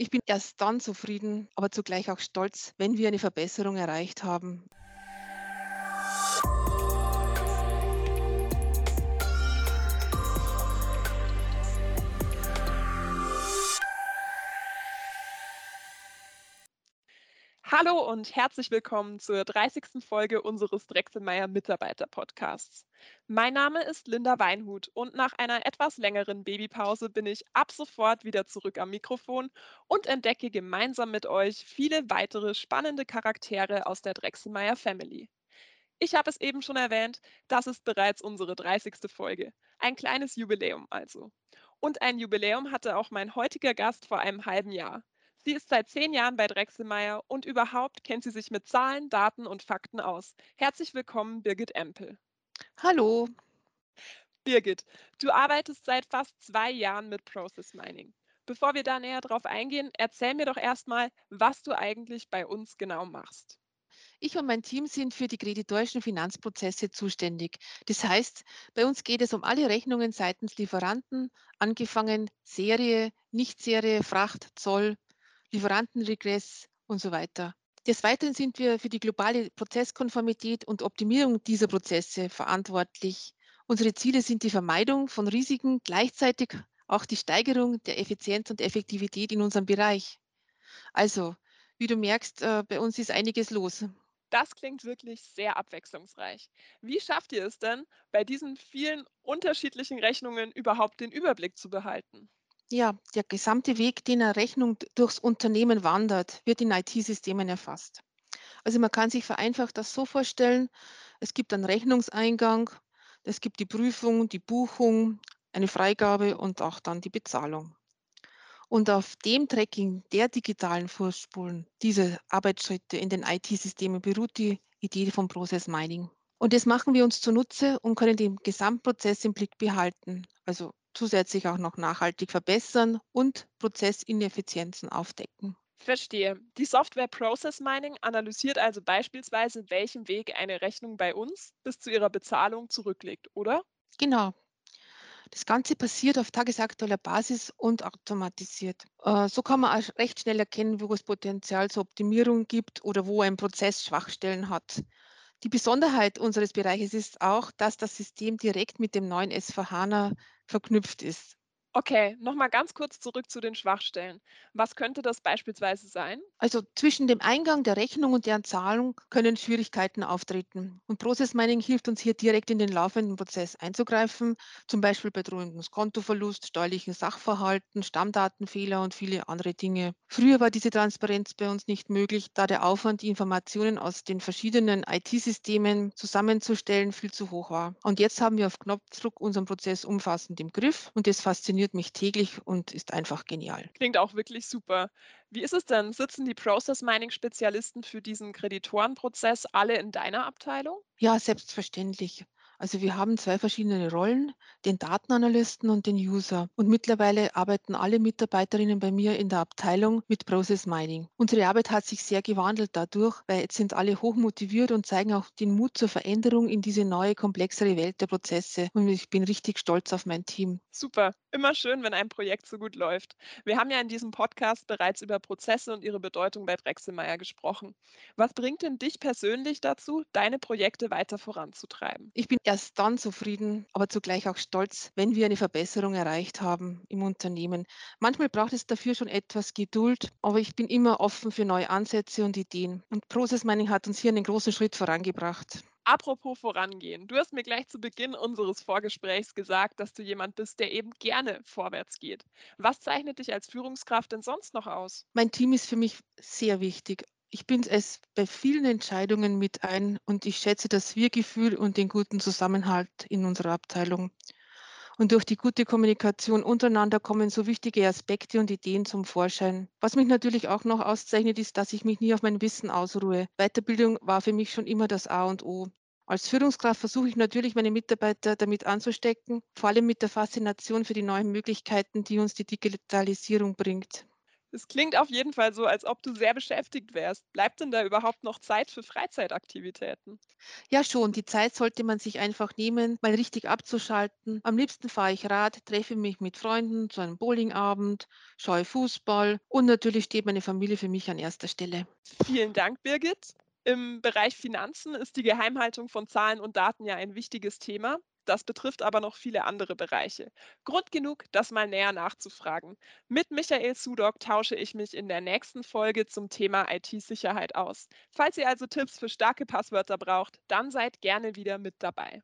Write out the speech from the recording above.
Ich bin erst dann zufrieden, aber zugleich auch stolz, wenn wir eine Verbesserung erreicht haben. Hallo und herzlich willkommen zur 30. Folge unseres Drechselmeier Mitarbeiter Podcasts. Mein Name ist Linda Weinhut und nach einer etwas längeren Babypause bin ich ab sofort wieder zurück am Mikrofon und entdecke gemeinsam mit euch viele weitere spannende Charaktere aus der Drechselmeier Family. Ich habe es eben schon erwähnt, das ist bereits unsere 30. Folge. Ein kleines Jubiläum also. Und ein Jubiläum hatte auch mein heutiger Gast vor einem halben Jahr. Sie ist seit zehn Jahren bei Drechselmeier und überhaupt kennt sie sich mit Zahlen, Daten und Fakten aus. Herzlich willkommen, Birgit Empel. Hallo. Birgit, du arbeitest seit fast zwei Jahren mit Process Mining. Bevor wir da näher drauf eingehen, erzähl mir doch erstmal, was du eigentlich bei uns genau machst. Ich und mein Team sind für die kreditorischen Finanzprozesse zuständig. Das heißt, bei uns geht es um alle Rechnungen seitens Lieferanten, angefangen Serie, Nicht-Serie, Fracht, Zoll, Lieferantenregress und so weiter. Des Weiteren sind wir für die globale Prozesskonformität und Optimierung dieser Prozesse verantwortlich. Unsere Ziele sind die Vermeidung von Risiken, gleichzeitig auch die Steigerung der Effizienz und Effektivität in unserem Bereich. Also, wie du merkst, äh, bei uns ist einiges los. Das klingt wirklich sehr abwechslungsreich. Wie schafft ihr es denn, bei diesen vielen unterschiedlichen Rechnungen überhaupt den Überblick zu behalten? Ja, der gesamte Weg, den eine Rechnung durchs Unternehmen wandert, wird in IT-Systemen erfasst. Also man kann sich vereinfacht das so vorstellen, es gibt einen Rechnungseingang, es gibt die Prüfung, die Buchung, eine Freigabe und auch dann die Bezahlung. Und auf dem Tracking der digitalen Vorspulen, diese Arbeitsschritte in den IT-Systemen beruht die Idee vom Process Mining. Und das machen wir uns zunutze und können den Gesamtprozess im Blick behalten. Also zusätzlich auch noch nachhaltig verbessern und Prozessineffizienzen aufdecken. Verstehe. Die Software Process Mining analysiert also beispielsweise, welchen Weg eine Rechnung bei uns bis zu ihrer Bezahlung zurücklegt, oder? Genau. Das Ganze passiert auf tagesaktueller Basis und automatisiert. Äh, so kann man auch recht schnell erkennen, wo es Potenzial zur Optimierung gibt oder wo ein Prozess Schwachstellen hat. Die Besonderheit unseres Bereiches ist auch, dass das System direkt mit dem neuen S4HANA verknüpft ist. Okay, nochmal ganz kurz zurück zu den Schwachstellen. Was könnte das beispielsweise sein? Also zwischen dem Eingang der Rechnung und deren Zahlung können Schwierigkeiten auftreten. Und Process Mining hilft uns hier direkt in den laufenden Prozess einzugreifen, zum Beispiel bei drohendem Kontoverlust, steuerlichen Sachverhalten, Stammdatenfehler und viele andere Dinge. Früher war diese Transparenz bei uns nicht möglich, da der Aufwand, die Informationen aus den verschiedenen IT-Systemen zusammenzustellen, viel zu hoch war. Und jetzt haben wir auf Knopfdruck unseren Prozess umfassend im Griff und das fasziniert fasziniert mich täglich und ist einfach genial. Klingt auch wirklich super. Wie ist es denn? Sitzen die Process Mining Spezialisten für diesen Kreditorenprozess alle in deiner Abteilung? Ja, selbstverständlich. Also wir haben zwei verschiedene Rollen, den Datenanalysten und den User. Und mittlerweile arbeiten alle Mitarbeiterinnen bei mir in der Abteilung mit Process Mining. Unsere Arbeit hat sich sehr gewandelt dadurch, weil jetzt sind alle hoch motiviert und zeigen auch den Mut zur Veränderung in diese neue, komplexere Welt der Prozesse. Und ich bin richtig stolz auf mein Team. Super. Immer schön, wenn ein Projekt so gut läuft. Wir haben ja in diesem Podcast bereits über Prozesse und ihre Bedeutung bei Drechselmeier gesprochen. Was bringt denn dich persönlich dazu, deine Projekte weiter voranzutreiben? Ich bin erst dann zufrieden, aber zugleich auch stolz, wenn wir eine Verbesserung erreicht haben im Unternehmen. Manchmal braucht es dafür schon etwas Geduld, aber ich bin immer offen für neue Ansätze und Ideen. Und Process Mining hat uns hier einen großen Schritt vorangebracht. Apropos vorangehen. Du hast mir gleich zu Beginn unseres Vorgesprächs gesagt, dass du jemand bist, der eben gerne vorwärts geht. Was zeichnet dich als Führungskraft denn sonst noch aus? Mein Team ist für mich sehr wichtig. Ich bin es bei vielen Entscheidungen mit ein und ich schätze das Wir-Gefühl und den guten Zusammenhalt in unserer Abteilung. Und durch die gute Kommunikation untereinander kommen so wichtige Aspekte und Ideen zum Vorschein. Was mich natürlich auch noch auszeichnet, ist, dass ich mich nie auf mein Wissen ausruhe. Weiterbildung war für mich schon immer das A und O. Als Führungskraft versuche ich natürlich, meine Mitarbeiter damit anzustecken, vor allem mit der Faszination für die neuen Möglichkeiten, die uns die Digitalisierung bringt. Es klingt auf jeden Fall so, als ob du sehr beschäftigt wärst. Bleibt denn da überhaupt noch Zeit für Freizeitaktivitäten? Ja, schon, die Zeit sollte man sich einfach nehmen, mal richtig abzuschalten. Am liebsten fahre ich Rad, treffe mich mit Freunden zu einem Bowlingabend, schaue Fußball und natürlich steht meine Familie für mich an erster Stelle. Vielen Dank, Birgit. Im Bereich Finanzen ist die Geheimhaltung von Zahlen und Daten ja ein wichtiges Thema. Das betrifft aber noch viele andere Bereiche. Grund genug, das mal näher nachzufragen. Mit Michael Sudok tausche ich mich in der nächsten Folge zum Thema IT-Sicherheit aus. Falls ihr also Tipps für starke Passwörter braucht, dann seid gerne wieder mit dabei.